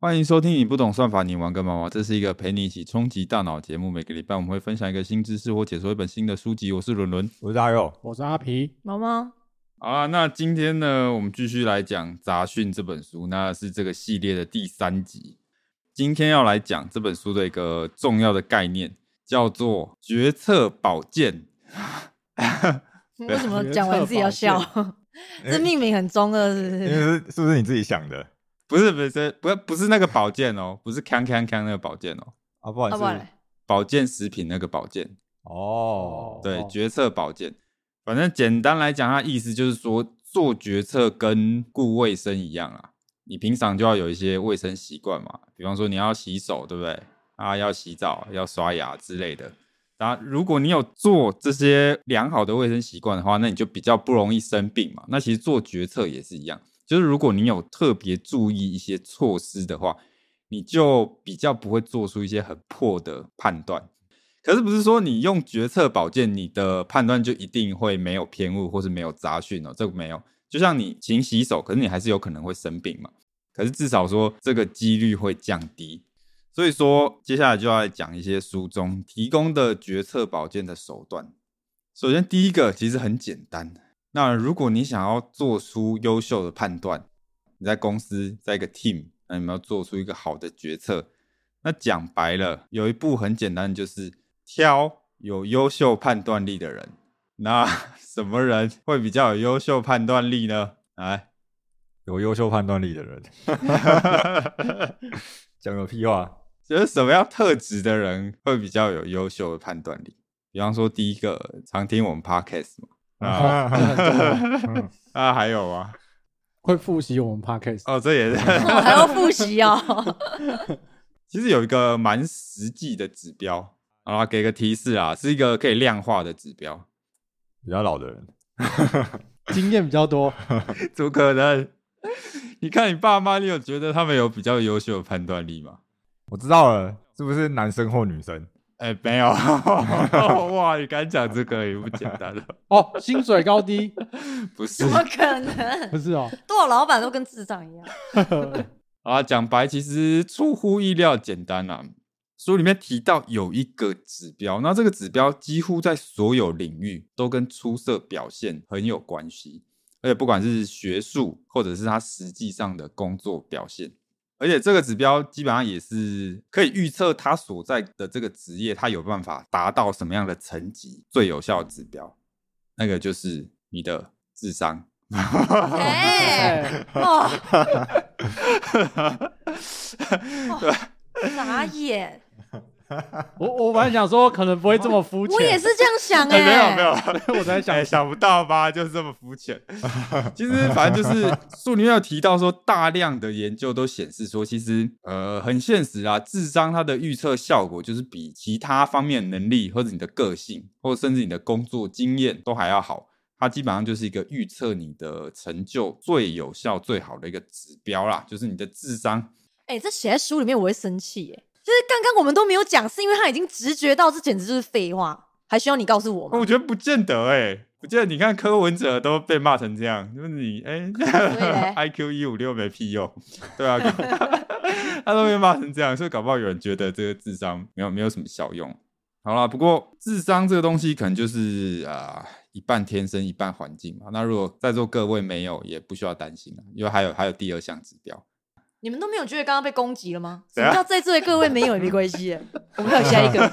欢迎收听你不懂算法，你玩个毛毛。这是一个陪你一起冲击大脑的节目。每个礼拜我们会分享一个新知识或解说一本新的书籍。我是伦伦，我是阿佑，我是阿皮。毛毛，好啊，那今天呢，我们继续来讲《杂讯》这本书，那是这个系列的第三集。今天要来讲这本书的一个重要的概念，叫做决策保健。为什么讲完自己要笑？这命名很中二，是不是？是是不是你自己想的不是不是不不是那个保健哦，不是康康康那个保健哦，啊？不好意思保健食品那个保健。哦，对，哦决策保健，反正简单来讲，它意思就是说，做决策跟顾卫生一样啊。你平常就要有一些卫生习惯嘛，比方说你要洗手，对不对？啊，要洗澡，要刷牙之类的。然后，如果你有做这些良好的卫生习惯的话，那你就比较不容易生病嘛。那其实做决策也是一样，就是如果你有特别注意一些措施的话，你就比较不会做出一些很破的判断。可是不是说你用决策保健，你的判断就一定会没有偏误或是没有杂讯哦？这个没有。就像你勤洗手，可是你还是有可能会生病嘛。可是至少说这个几率会降低。所以说，接下来就要讲一些书中提供的决策保健的手段。首先，第一个其实很简单。那如果你想要做出优秀的判断，你在公司在一个 team，那你们要做出一个好的决策，那讲白了，有一步很简单，就是挑有优秀判断力的人。那 什么人会比较有优秀判断力呢？来，有优秀判断力的人，讲个屁话，就是什么样特质的人会比较有优秀的判断力？比方说，第一个常听我们 podcast 嘛，啊嗯啊，还有啊？会复习我们 podcast，哦，这也是。我还要复习哦。其实有一个蛮实际的指标，好啦，给个提示啊，是一个可以量化的指标。比较老的人，经验比较多。怎么可能？你看你爸妈，你有觉得他们有比较优秀的判断力吗？我知道了，是不是男生或女生？哎、没有。哇，你敢讲这个也不简单了。哦，薪水高低不是怎么可能？不是哦，多少老板都跟智障一样。啊，讲白其实出乎意料简单啦、书里面提到有一个指标，那这个指标几乎在所有领域都跟出色表现很有关系，而且不管是学术或者是他实际上的工作表现，而且这个指标基本上也是可以预测他所在的这个职业，他有办法达到什么样的层级，最有效的指标，那个就是你的智商。哎，哎，哦，傻眼，我我本来想说可能不会这么肤浅，我也是这样想哎，哎。没有没有，我在想哎，想不到吧？就是这么肤浅。其实反正就是书里面有提到说，大量的研究都显示说，其实呃很现实啊，智商它的预测效果就是比其他方面能力或者你的个性，或者甚至你的工作经验都还要好。它基本上就是一个预测你的成就最有效、最好的一个指标啦，就是你的智商。哎，这写在书里面我会生气哎。就是刚刚我们都没有讲，是因为他已经直觉到这简直就是废话，还需要你告诉我吗我？觉得不见得哎、不见得。你看柯文哲都被骂成这样，就是你哎、嘞 i q 一五六没屁用，对啊，他都被骂成这样，所以搞不好有人觉得这个智商没有没有什么效用。好啦，不过智商这个东西可能就是啊、一半天生一半环境嘛。那如果在座各位没有，也不需要担心了，因为还有还有第二项指标。你们都没有觉得刚刚被攻击了吗？什么叫在座的各位没有也没关系？我们还有下一个，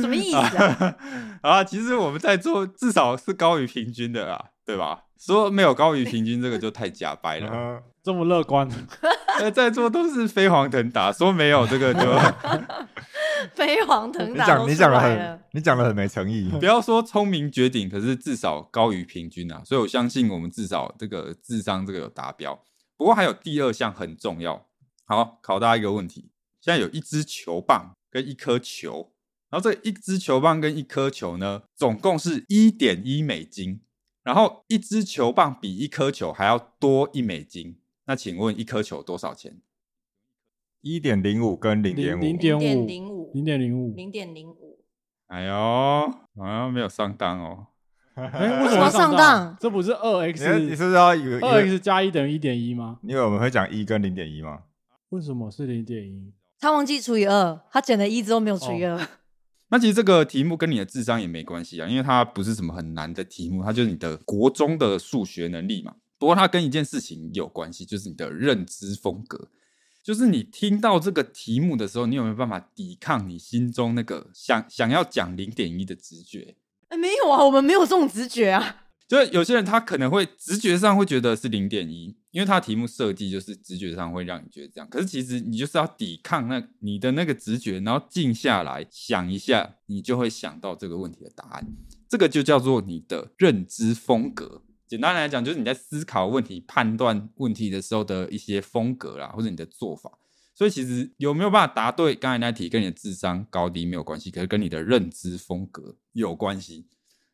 什么意思啊？啊，其实我们在座至少是高于平均的啦，对吧？说没有高于平均，这个就太假掰了。嗯这么乐观，呃，在座都是飞黄腾达，说没有这个就飞黄腾你达你讲你讲的很，你讲的很没诚意。不要说聪明绝顶，可是至少高于平均啊。所以我相信我们至少这个智商这个有达标。不过还有第二项很重要，好，考大家一个问题：现在有一支球棒跟一颗球，然后这一支球棒跟一颗球呢，总共是一点一美金，然后一支球棒比一颗球还要多一美金。那请问一颗球多少钱？一点零五跟零点五，零点零五，零五，零点零五，零点零五，哎呦，好像没有上当哦。哎，为什么么上当这不是二你是你 x 是不是要以为二 x 加一等于一点一吗？因为我们会讲一跟零点一吗？为什么是零点一？他忘记除以二，他减了一之后没有除以二。那其实这个题目跟你的智商也没关系啊，因为它不是什么很难的题目，它就是你的国中的数学能力嘛。不过它跟一件事情有关系，就是你的认知风格。就是你听到这个题目的时候，你有没有办法抵抗你心中那个想想要讲零点一的直觉？哎，没有啊，我们没有这种直觉啊。就是有些人他可能会直觉上会觉得是零点一，因为他题目设计就是直觉上会让你觉得这样。可是其实你就是要抵抗那你的那个直觉，然后静下来想一下，你就会想到这个问题的答案。这个就叫做你的认知风格。简单来讲，就是你在思考问题、判断问题的时候的一些风格啦，或者你的做法。所以其实有没有办法答对刚才那题，跟你的智商高低没有关系，可是跟你的认知风格有关系。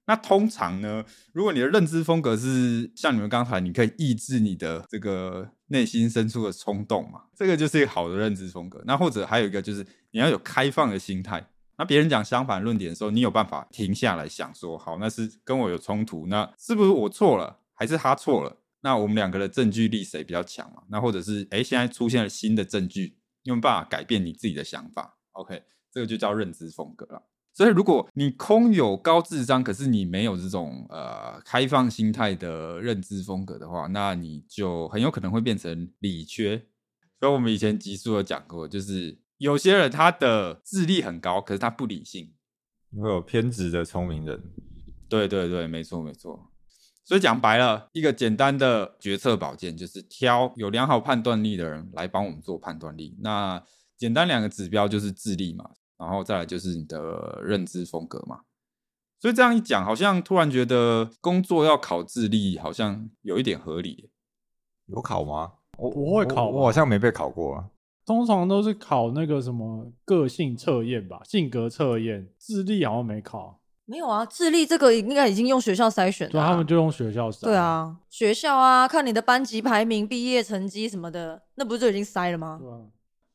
那通常呢，如果你的认知风格是像你们刚才，你可以抑制你的这个内心深处的冲动嘛，这个就是一个好的认知风格。那或者还有一个就是你要有开放的心态。那别人讲相反论点的时候，你有办法停下来想说，好，那是跟我有冲突，那是不是我错了，还是他错了？那我们两个的证据力谁比较强嘛？那或者是哎，现在出现了新的证据，你有办法改变你自己的想法？OK，这个就叫认知风格了。所以，如果你空有高智商，可是你没有这种呃开放心态的认知风格的话，那你就很有可能会变成理缺。所以，我们以前集数有讲过，就是有些人他的智力很高，可是他不理性，会有偏执的聪明人。对对对，没错没错。所以讲白了，一个简单的决策保健，就是挑有良好判断力的人来帮我们做判断力。那简单两个指标就是智力嘛。然后再来就是你的认知风格嘛，所以这样一讲，好像突然觉得工作要考智力，好像有一点合理。有考吗？我不会考，我好像没被考过啊。通常都是考那个什么个性测验吧，性格测验，智力好像没考。没有啊，智力这个应该已经用学校筛选了。对，他们就用学校筛。对啊，学校啊，看你的班级排名、毕业成绩什么的，那不是就已经筛了吗？对啊。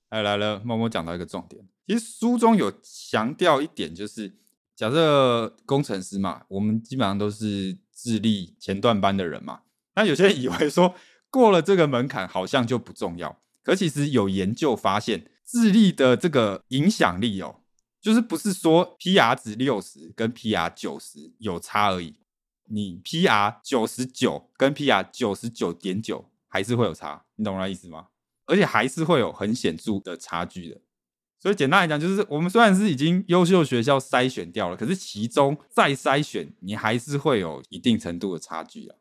哎，来了，默默讲到一个重点。其实书中有强调一点，就是假设工程师嘛，我们基本上都是智力前段班的人嘛。那有些人以为说过了这个门槛，好像就不重要。可其实有研究发现，智力的这个影响力哦，就是不是说 PR 值六十跟 PR 九十有差而已，你 PR 九十九跟 PR 九十九点九还是会有差，你懂我意思吗？而且还是会有很显著的差距的，所以简单来讲，就是我们虽然是已经优秀学校筛选掉了，可是其中再筛选，你还是会有一定程度的差距啊，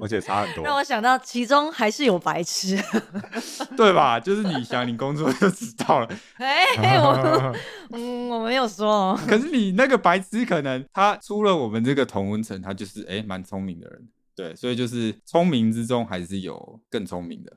而 且差很多。让我想到其中还是有白痴，对吧？就是你想你工作就知道了。哎，我 嗯，我没有说哦。可是你那个白痴，可能他出了我们这个同温层，他就是哎蛮聪明的人，对，所以就是聪明之中还是有更聪明的。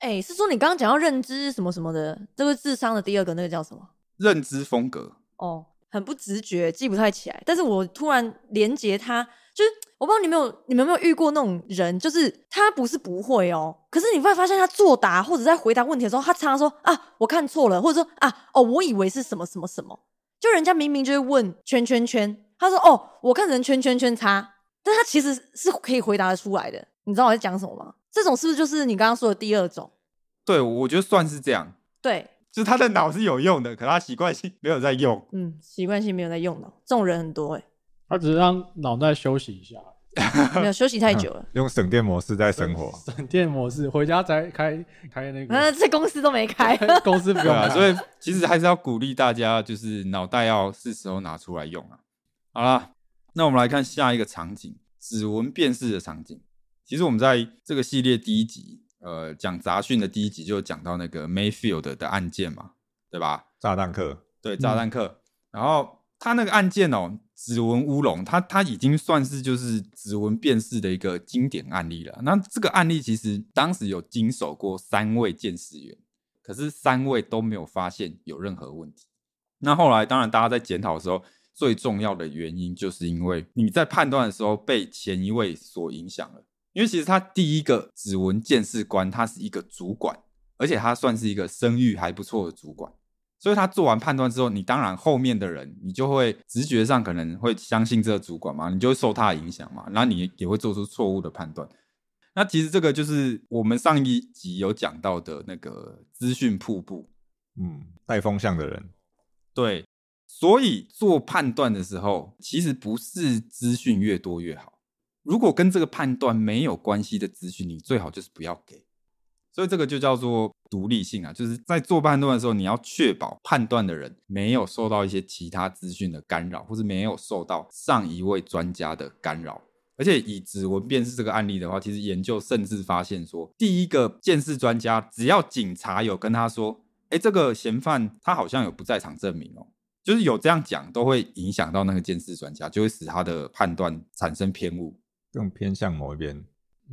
哎，是说你刚刚讲到认知什么什么的，这个智商的第二个那个叫什么？认知风格。哦，很不直觉，记不太起来。但是我突然连接他，就是我不知道你们有你们有没有遇过那种人，就是他不是不会哦，可是你会发现他作答或者在回答问题的时候，他常常说啊我看错了，或者说啊哦我以为是什么什么什么，就人家明明就会问圈圈圈，他说哦我看成圈圈圈叉，但他其实是可以回答得出来的。你知道我在讲什么吗？这种是不是就是你刚刚说的第二种？对，我觉得算是这样。对，就是他的脑是有用的，可他习惯性没有在用。嗯，习惯性没有在用脑，这种人很多哎。他只是让脑袋休息一下，没有休息太久了。用省电模式在生活，省电模式回家才开开那个。那这公司都没开，公司不用啊。所以其实还是要鼓励大家，就是脑袋要是时候拿出来用啊。好了，那我们来看下一个场景，指纹辨识的场景。其实我们在这个系列第一集，呃，讲杂讯的第一集就讲到那个 Mayfield 的案件嘛，对吧？炸弹客，对，炸弹客。然后他那个案件哦，指纹乌龙，他他已经算是就是指纹辨识的一个经典案例了。那这个案例其实当时有经手过三位鉴识员，可是三位都没有发现有任何问题。那后来当然大家在检讨的时候，最重要的原因就是因为你在判断的时候被前一位所影响了。因为其实他第一个指纹鉴识官，他是一个主管，而且他算是一个声誉还不错的主管，所以他做完判断之后，你当然后面的人，你就会直觉上可能会相信这个主管嘛，你就会受他的影响嘛，然后你也会做出错误的判断。那其实这个就是我们上一集有讲到的那个资讯瀑布，嗯，带风向的人，对，所以做判断的时候，其实不是资讯越多越好。如果跟这个判断没有关系的资讯，你最好就是不要给。所以这个就叫做独立性啊，就是在做判断的时候，你要确保判断的人没有受到一些其他资讯的干扰，或是没有受到上一位专家的干扰。而且以指纹辨识这个案例的话，其实研究甚至发现说，第一个鉴识专家只要警察有跟他说，哎，这个嫌犯他好像有不在场证明哦，就是有这样讲，都会影响到那个鉴识专家，就会使他的判断产生偏误。更偏向某一边。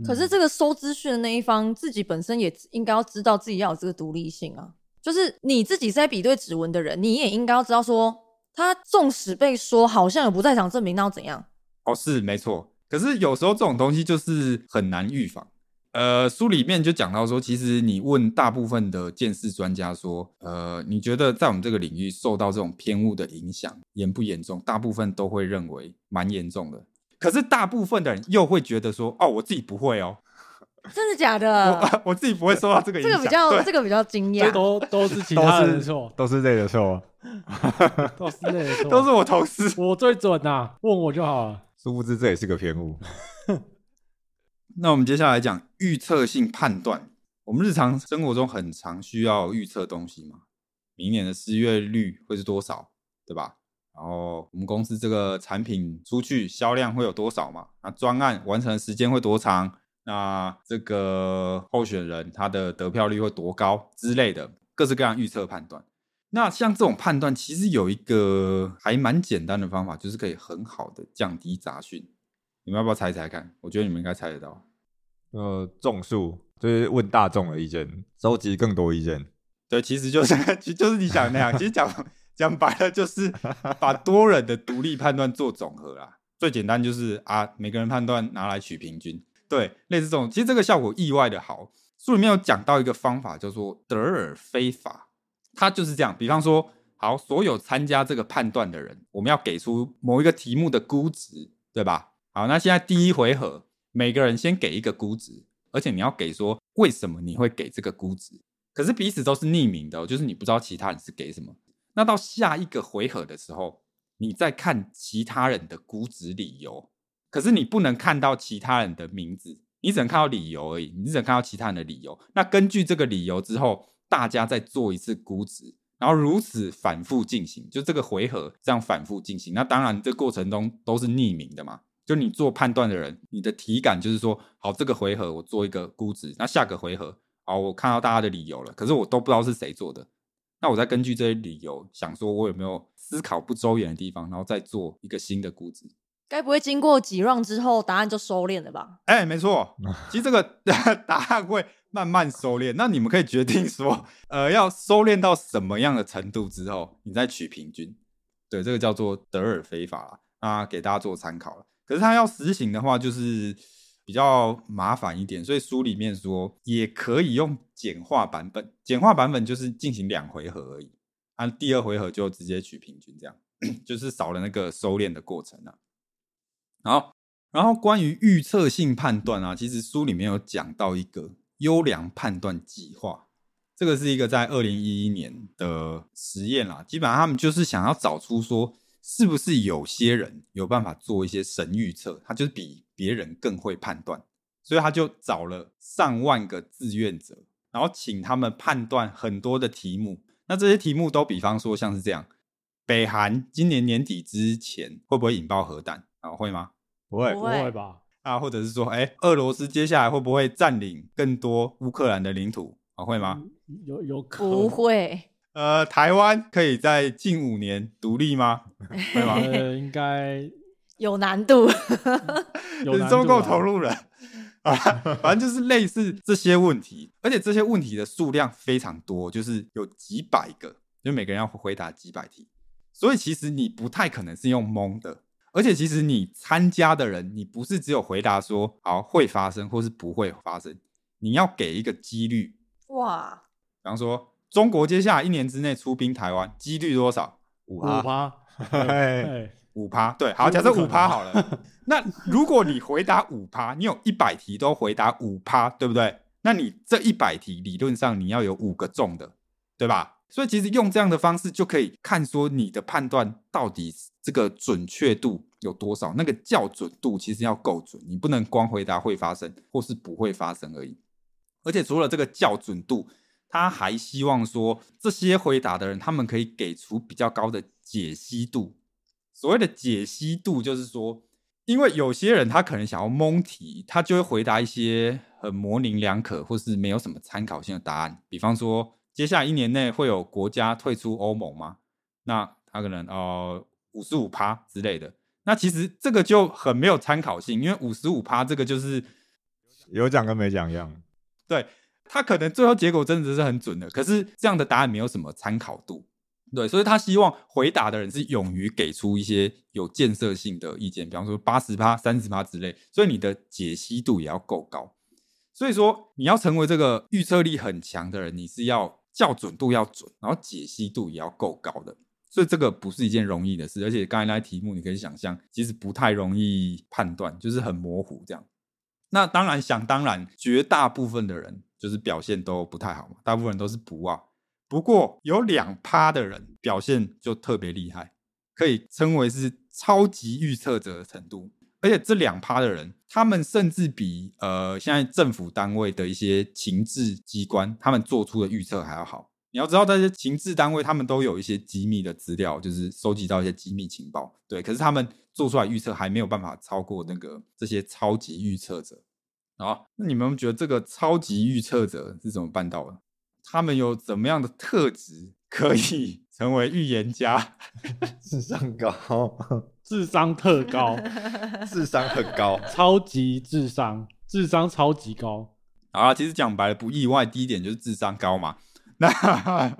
可是这个收资讯的那一方自己本身也应该要知道自己要有这个独立性啊，就是你自己是在比对指纹的人，你也应该要知道说，他纵使被说好像有不在场证明，那要怎样？哦，是没错。可是有时候这种东西就是很难预防。呃，书里面就讲到说，其实你问大部分的鉴识专家说，呃，你觉得在我们这个领域受到这种偏误的影响严不严重？大部分都会认为蛮严重的。可是大部分的人又会觉得说，哦，我自己不会哦，真的假的？我 我自己不会受到这个影响。这个比较对这个比较惊这讶。都都是其他人的错，都是这的错，都是类的错，都是我同事。我最准呐、问我就好了。殊不知这也是个偏误。那我们接下来讲预测性判断。我们日常生活中很常需要预测东西嘛，明年的失业率会是多少，对吧？然后我们公司这个产品出去销量会有多少嘛？那专案完成的时间会多长？那这个候选人他的得票率会多高之类的，各式各样预测判断。那像这种判断，其实有一个还蛮简单的方法，就是可以很好的降低杂讯。你们要不要猜猜看？我觉得你们应该猜得到。呃，种树就是问大众的意见，收集更多意见。对，其实就是 其实就是你想的那样。其实讲讲白了，就是把多人的独立判断做总和啦。最简单就是啊，每个人判断拿来取平均。对，类似这种，其实这个效果意外的好。书里面有讲到一个方法，叫做德尔菲法，它就是这样。比方说，好，所有参加这个判断的人，我们要给出某一个题目的估值，对吧？好，那现在第一回合，每个人先给一个估值，而且你要给说为什么你会给这个估值。可是彼此都是匿名的、就是你不知道其他人是给什么。那到下一个回合的时候，你再看其他人的估值理由，可是你不能看到其他人的名字，你只能看到理由而已，你只能看到其他人的理由。那根据这个理由之后，大家再做一次估值，然后如此反复进行，就这个回合这样反复进行。那当然，这过程中都是匿名的嘛。就你做判断的人，你的体感就是说，好，这个回合我做一个估值，那下个回合，好，我看到大家的理由了，可是我都不知道是谁做的。那我再根据这些理由，想说我有没有思考不周延的地方，然后再做一个新的估值。该不会经过几 round 之后，答案就收敛了吧？哎、没错，其实这个 答案会慢慢收敛。那你们可以决定说，呃，要收敛到什么样的程度之后，你再取平均。对，这个叫做德尔菲法啦，那给大家做参考了。可是它要实行的话，就是比较麻烦一点，所以书里面说也可以用简化版本。简化版本就是进行两回合而已，按第二回合就直接取平均，这样 就是少了那个收敛的过程啊。好，然后关于预测性判断啊，其实书里面有讲到一个优良判断计划，这个是一个在二零一一年的实验啦。基本上他们就是想要找出说，是不是有些人有办法做一些神预测，他就是比别人更会判断，所以他就找了上万个志愿者，然后请他们判断很多的题目。那这些题目都比方说像是这样：北韩今年年底之前会不会引爆核弹啊？会吗？不会不不会吧？啊，或者是说，哎，俄罗斯接下来会不会占领更多乌克兰的领土啊？会吗？有有可不会，呃，台湾可以在近五年独立吗？会吗？呃，应该 有难度。有难度啊中共投入了啊，反正就是类似这些问题，而且这些问题的数量非常多，就是有几百个，就每个人要回答几百题，所以其实你不太可能是用蒙的，而且其实你参加的人，你不是只有回答说好会发生或是不会发生，你要给一个几率，哇，比方说中国接下来一年之内出兵台湾，几率多少？五五趴，嘿 哎，五趴，对，好，假设五趴好了。那如果你回答五趴，你有一百题都回答五趴，对不对？那你这一百题理论上你要有五个中的，对吧？所以其实用这样的方式就可以看说你的判断到底这个准确度有多少，那个校准度其实要够准，你不能光回答会发生或是不会发生而已。而且除了这个校准度，他还希望说这些回答的人他们可以给出比较高的解析度。所谓的解析度就是说，因为有些人他可能想要蒙题，他就会回答一些很模棱两可或是没有什么参考性的答案，比方说。接下来一年内会有国家退出欧盟吗？那他可能呃五十五趴之类的。那其实这个就很没有参考性，因为五十五趴这个就是有讲跟没讲一样。对他可能最后结果真的是很准的，可是这样的答案没有什么参考度。对，所以他希望回答的人是勇于给出一些有建设性的意见，比方说八十趴、三十趴之类。所以你的解析度也要够高。所以说你要成为这个预测力很强的人，你是要。校准度要准，然后解析度也要够高的，所以这个不是一件容易的事。而且刚才那题目，你可以想象，其实不太容易判断，就是很模糊这样。那当然，想当然，绝大部分的人就是表现都不太好嘛，大部分人都是不啊。不过有两趴的人表现就特别厉害，可以称为是超级预测者的程度。而且这两趴的人，他们甚至比呃现在政府单位的一些情治机关，他们做出的预测还要好。你要知道，这些情治单位他们都有一些机密的资料，就是收集到一些机密情报。对，可是他们做出来预测还没有办法超过那个这些超级预测者。啊，那你们觉得这个超级预测者是怎么办到的？他们有怎么样的特质可以 成为预言家？智商高。智商特高，智商很高，超级智商，智商超级高。啊，其实讲白了不意外，第一点就是智商高嘛。那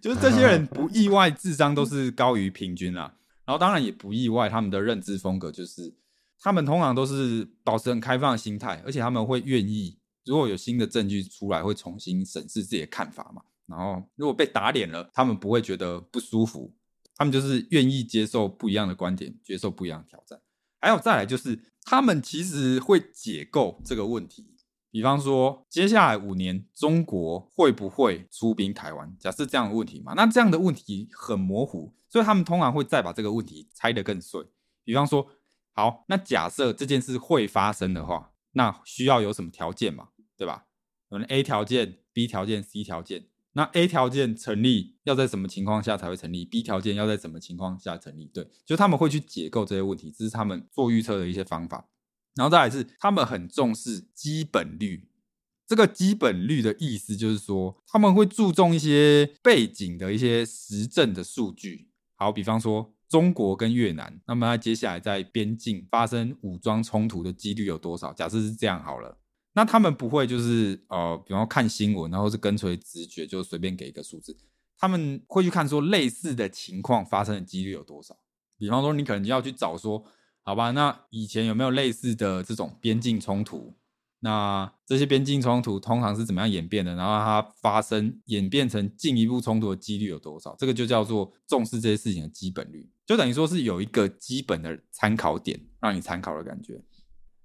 就是这些人不意外，智商都是高于平均啦。然后当然也不意外，他们的认知风格就是他们通常都是保持很开放的心态，而且他们会愿意，如果有新的证据出来，会重新审视自己的看法嘛。然后如果被打脸了，他们不会觉得不舒服。他们就是愿意接受不一样的观点，接受不一样的挑战。还有再来就是，他们其实会解构这个问题。比方说，接下来五年中国会不会出兵台湾？假设这样的问题嘛，那这样的问题很模糊，所以他们通常会再把这个问题拆得更碎。比方说，好，那假设这件事会发生的话，那需要有什么条件嘛？对吧？可能 A 条件、B 条件、C 条件。那 A 条件成立要在什么情况下才会成立？B 条件要在什么情况下成立？对，就他们会去解构这些问题，这是他们做预测的一些方法。然后再来是他们很重视基本率，这个基本率的意思就是说他们会注重一些背景的一些实证的数据。好，比方说中国跟越南，那么接下来在边境发生武装冲突的几率有多少？假设是这样好了。那他们不会就是呃，比方看新闻，然后是跟随直觉，就随便给一个数字。他们会去看说类似的情况发生的几率有多少。比方说，你可能要去找说，好吧，那以前有没有类似的这种边境冲突？那这些边境冲突通常是怎么样演变的？然后它发生演变成进一步冲突的几率有多少？这个就叫做重视这些事情的基本率，就等于说是有一个基本的参考点让你参考的感觉。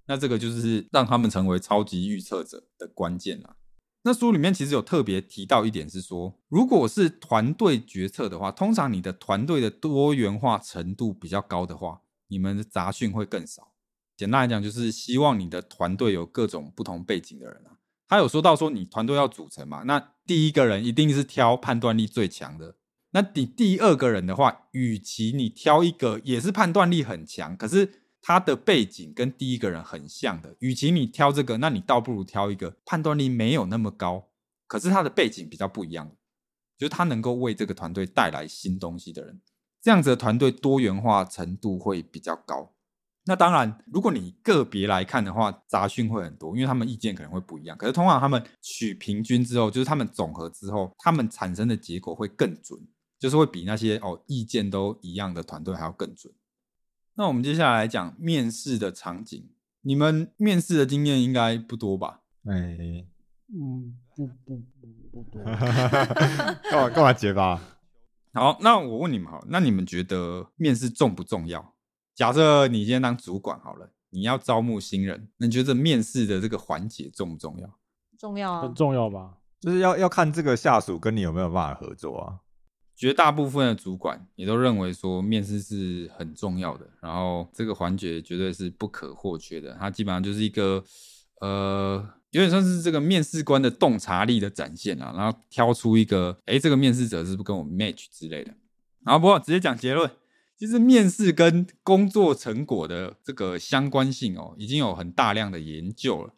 那这个就是让他们成为超级预测者的关键啦。那书里面其实有特别提到一点是说，如果是团队决策的话，通常你的团队的多元化程度比较高的话，你们的杂讯会更少。简单来讲，就是希望你的团队有各种不同背景的人啊。他有说到说，你团队要组成嘛，那第一个人一定是挑判断力最强的。那你第二个人的话，与其你挑一个也是判断力很强，可是。他的背景跟第一个人很像的，与其你挑这个，那你倒不如挑一个判断力没有那么高，可是他的背景比较不一样，就是他能够为这个团队带来新东西的人，这样子的团队多元化程度会比较高。那当然，如果你个别来看的话，杂讯会很多，因为他们意见可能会不一样。可是通常他们取平均之后，就是他们总和之后，他们产生的结果会更准，就是会比那些哦意见都一样的团队还要更准。那我们接下来讲面试的场景。你们面试的经验应该不多吧？哎，嗯，不不不不多。干嘛干嘛结巴？好，那我问你们好，那你们觉得面试重不重要？假设你今天当主管好了，你要招募新人，那你觉得面试的这个环节重不重要？重要啊很，重要吧？就是要要看这个下属跟你有没有办法合作啊。绝大部分的主管也都认为说面试是很重要的，然后这个环节绝对是不可或缺的。它基本上就是一个呃，有点像是这个面试官的洞察力的展现啊，然后挑出一个，诶，这个面试者是不是跟我 match 之类的。然后不过直接讲结论，其实面试跟工作成果的这个相关性哦，已经有很大量的研究了。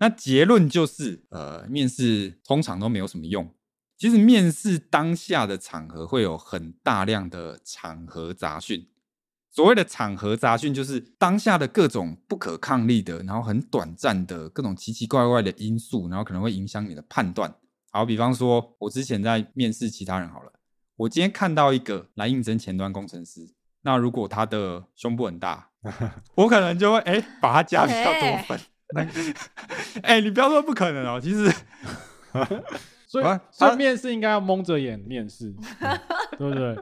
那结论就是，呃，面试通常都没有什么用。其实面试当下的场合会有很大量的场合杂讯。所谓的场合杂讯，就是当下的各种不可抗力的，然后很短暂的各种奇奇怪怪的因素，然后可能会影响你的判断。好，比方说，我之前在面试其他人好了，我今天看到一个来应征前端工程师，那如果他的胸部很大，我可能就会哎、把他加比较多分。哎、你不要说不可能哦，其实所以啊所以啊面试应该要蒙着眼面试，对不对？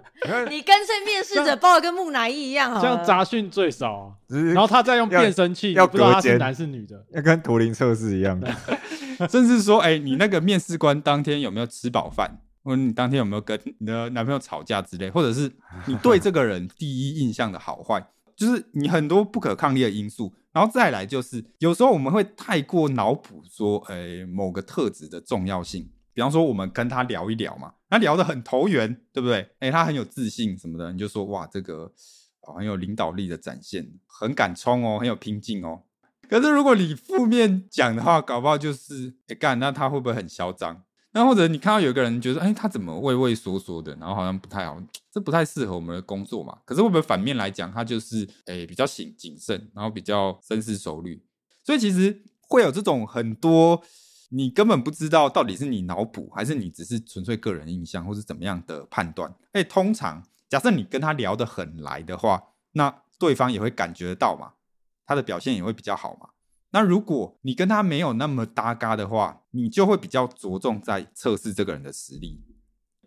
你干脆面试者包的跟木乃伊一样好了。这样杂讯最少然后他再用要变声器，你要不知道他是男是女的。要跟图灵测试一样，甚至说，哎、你那个面试官当天有没有吃饱饭，或者你当天有没有跟你的男朋友吵架之类，或者是你对这个人第一印象的好坏，就是你很多不可抗力的因素。然后再来就是，有时候我们会太过脑补说，哎、某个特质的重要性。比方说，我们跟他聊一聊嘛，那聊得很投缘，对不对？哎、他很有自信什么的，你就说哇，这个、哦、很有领导力的展现，很敢冲哦，很有拼劲哦。可是如果你负面讲的话，搞不好就是哎干、那他会不会很嚣张？那或者你看到有个人觉得，哎、他怎么畏畏缩缩的，然后好像不太好，这不太适合我们的工作嘛。可是会不会反面来讲，他就是哎、比较谨谨慎，然后比较深思熟虑，所以其实会有这种很多你根本不知道到底是你脑补，还是你只是纯粹个人印象，或是怎么样的判断。哎，通常假设你跟他聊得很来的话，那对方也会感觉得到嘛，他的表现也会比较好嘛。那如果你跟他没有那么搭嘎的话，你就会比较着重在测试这个人的实力。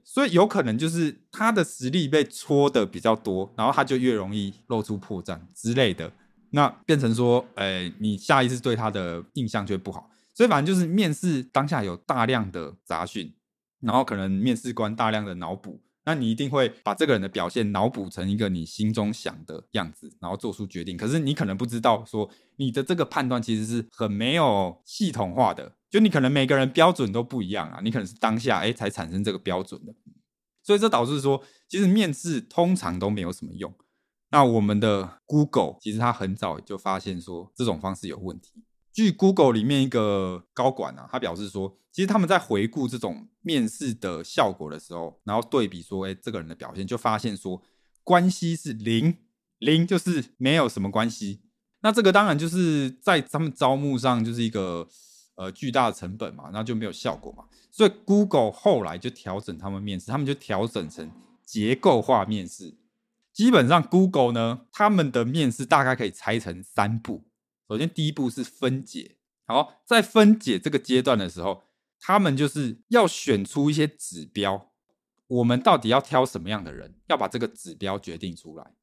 所以有可能就是他的实力被戳的比较多，然后他就越容易露出破绽之类的，那变成说，呃，你下一次对他的印象就会不好。所以反正就是面试当下有大量的杂讯，然后可能面试官大量的脑补，那你一定会把这个人的表现脑补成一个你心中想的样子，然后做出决定。可是你可能不知道说你的这个判断其实是很没有系统化的，就你可能每个人标准都不一样啊，你可能是当下哎才产生这个标准的，所以这导致说其实面试通常都没有什么用。那我们的 Google 其实它很早就发现说这种方式有问题。据 Google 里面一个高管啊，他表示说，其实他们在回顾这种面试的效果的时候，然后对比说，哎，这个人的表现，就发现说关系是零，零就是没有什么关系。那这个当然就是在他们招募上就是一个呃巨大的成本嘛，那就没有效果嘛。所以 Google 后来就调整他们面试，他们就调整成结构化面试。基本上 Google 呢，他们的面试大概可以拆成三步。首先，第一步是分解。好，在分解这个阶段的时候，他们就是要选出一些指标，我们到底要挑什么样的人，要把这个指标决定出来。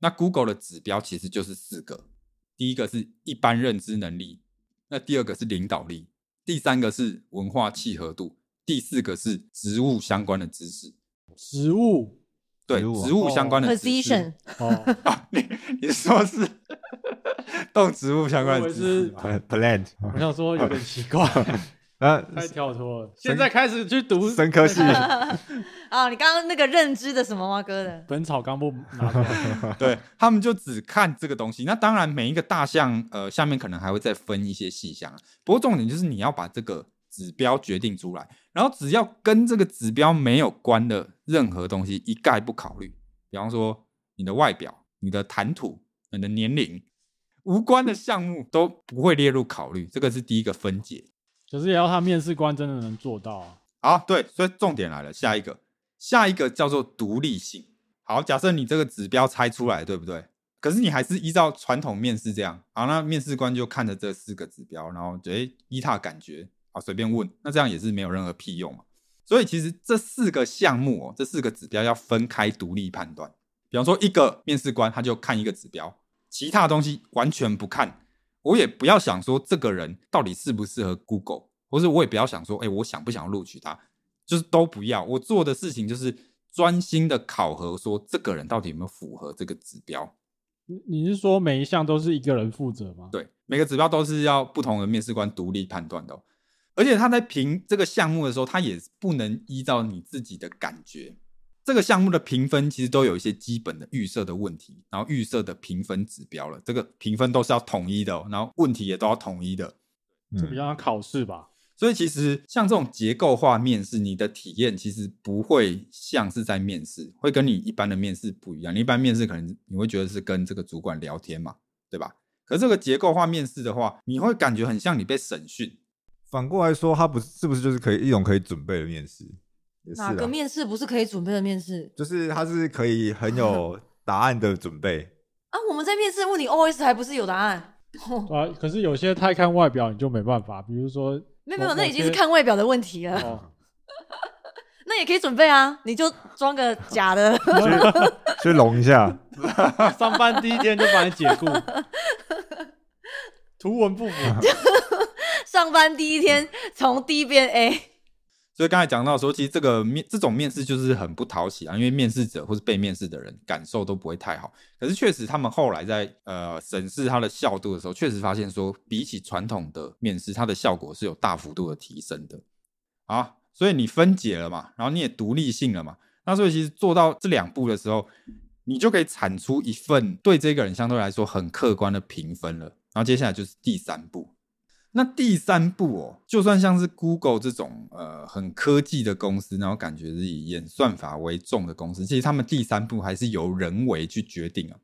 那 Google 的指标其实就是四个，第一个是一般认知能力，那第二个是领导力，第三个是文化契合度，第四个是职务相关的知识。食物对，植物相关的知识 position 哦，啊，你你说是动植物相关的知识，plant，我想说有点奇怪，啊太跳脱了。现在开始去读《生科系啊，你刚刚那个认知的什么吗？哥的，本草纲目》对他们就只看这个东西。那当然，每一个大项呃下面可能还会再分一些细项啊。不过重点就是你要把这个指标决定出来，然后只要跟这个指标没有关的任何东西一概不考虑。比方说你的外表、你的谈吐、你的年龄无关的项目都不会列入考虑。这个是第一个分解。可是也要他面试官真的能做到啊。好，对，所以重点来了，下一个，下一个叫做独立性。好，假设你这个指标猜出来，对不对？可是你还是依照传统面试这样，好，那面试官就看着这四个指标，然后诶依他的感觉啊随便问，那这样也是没有任何屁用嘛。所以其实这四个项目哦，这四个指标要分开独立判断。比方说，一个面试官他就看一个指标，其他东西完全不看。我也不要想说这个人到底适不适合 Google，或是我也不要想说，哎，我想不想要录取他，就是都不要。我做的事情就是专心的考核，说这个人到底有没有符合这个指标。你你是说每一项都是一个人负责吗？对，每个指标都是要不同的面试官独立判断的哦、而且他在评这个项目的时候，他也不能依照你自己的感觉。这个项目的评分其实都有一些基本的预设的问题，然后预设的评分指标了。这个评分都是要统一的、哦，然后问题也都要统一的。这比较像考试吧？所以其实像这种结构化面试，你的体验其实不会像是在面试，会跟你一般的面试不一样。你一般面试可能你会觉得是跟这个主管聊天嘛，对吧？可这个结构化面试的话，你会感觉很像你被审讯。反过来说，他不是是不是就是可以一种可以准备的面试？哪个面试不是可以准备的面试就是他是可以很有答案的准备。啊？我们在面试问你 OS 还不是有答案？啊，可是有些太看外表，你就没办法。比如说，没有没有，那已经是看外表的问题了。哦，那也可以准备啊，你就装个假的。去隆一下，上班第一天就把你解雇，图文不符。上班第一天从 D 变 A，所以刚才讲到说，其实这个面这种面试就是很不讨喜啊，因为面试者或是被面试的人感受都不会太好。可是确实，他们后来在呃审视它的效度的时候，确实发现说，比起传统的面试，它的效果是有大幅度的提升的啊。所以你分解了嘛，然后你也独立性了嘛，那所以其实做到这两步的时候，你就可以产出一份对这个人相对来说很客观的评分了。然后接下来就是第三步，那第三步哦，就算像是 Google 这种呃很科技的公司，然后感觉是以演算法为重的公司，其实他们第三步还是由人为去决定啊。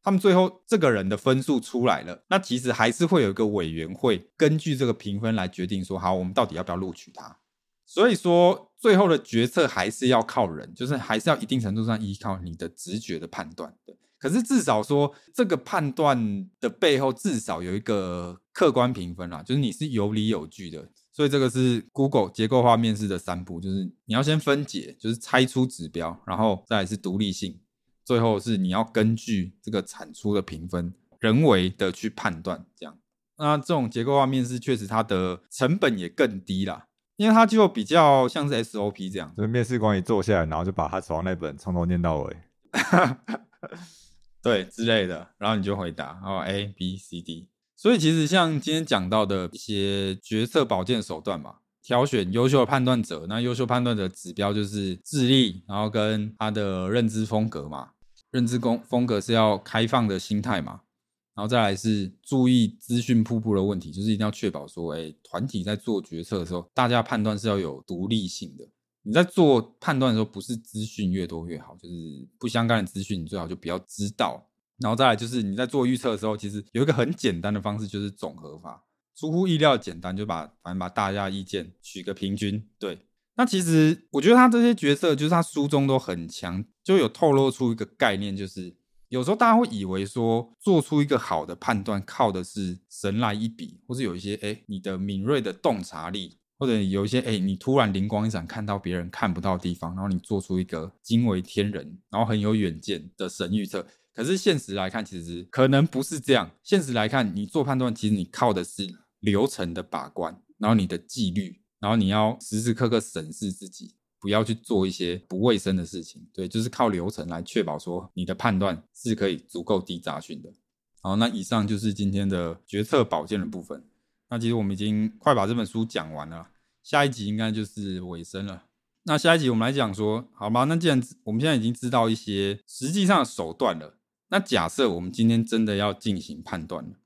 他们最后这个人的分数出来了，那其实还是会有一个委员会根据这个评分来决定说，好，我们到底要不要录取他。所以说，最后的决策还是要靠人，就是还是要一定程度上依靠你的直觉的判断。对，可是至少说这个判断的背后至少有一个客观评分啦，就是你是有理有据的。所以这个是 Google 结构化面试的三步，就是你要先分解，就是拆出指标，然后再来是独立性，最后是你要根据这个产出的评分，人为的去判断。这样，那这种结构化面试确实它的成本也更低啦。因为它就比较像是 SOP 这样，就是面试官一坐下来，然后就把他手上那本从头念到尾。对之类的，然后你就回答，然后 A、B、C、D。所以其实像今天讲到的一些决策保健手段嘛，挑选优秀的判断者，那优秀判断者指标就是智力，然后跟他的认知风格嘛，认知风风格是要开放的心态嘛，然后再来是注意资讯瀑布的问题，就是一定要确保说，哎，团体在做决策的时候，大家判断是要有独立性的。你在做判断的时候，不是资讯越多越好，就是不相干的资讯，你最好就不要知道。然后再来就是你在做预测的时候，其实有一个很简单的方式，就是总和法，出乎意料简单，就把反正把大家意见取个平均。对，那其实我觉得他这些角色，就是他书中都很强，就有透露出一个概念，就是有时候大家会以为说做出一个好的判断，靠的是神来一笔，或是有一些哎你的敏锐的洞察力。或者有一些哎、你突然灵光一闪，看到别人看不到的地方，然后你做出一个惊为天人，然后很有远见的神预测。可是现实来看，其实可能不是这样。现实来看，你做判断，其实你靠的是流程的把关，然后你的纪律，然后你要时时刻刻审视自己，不要去做一些不卫生的事情。对，就是靠流程来确保说你的判断是可以足够低杂讯的。好，那以上就是今天的决策保健的部分。那其实我们已经快把这本书讲完了，下一集应该就是尾声了。那下一集我们来讲说，好吧？那既然我们现在已经知道一些实际上的手段了，那假设我们今天真的要进行判断了，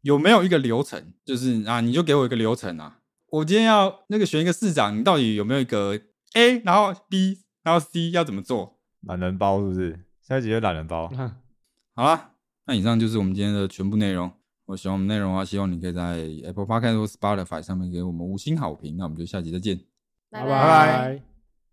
有没有一个流程？就是啊，你就给我一个流程啊，我今天要那个选一个市长，你到底有没有一个 A，然后 B，然后 C 要怎么做？懒人包是不是？下一集就懒人包。好啦，那以上就是我们今天的全部内容。我喜欢我们内容的话，希望你可以在 Apple Podcast 或 Spotify 上面给我们五星好评。那我们就下集再见。拜拜拜拜。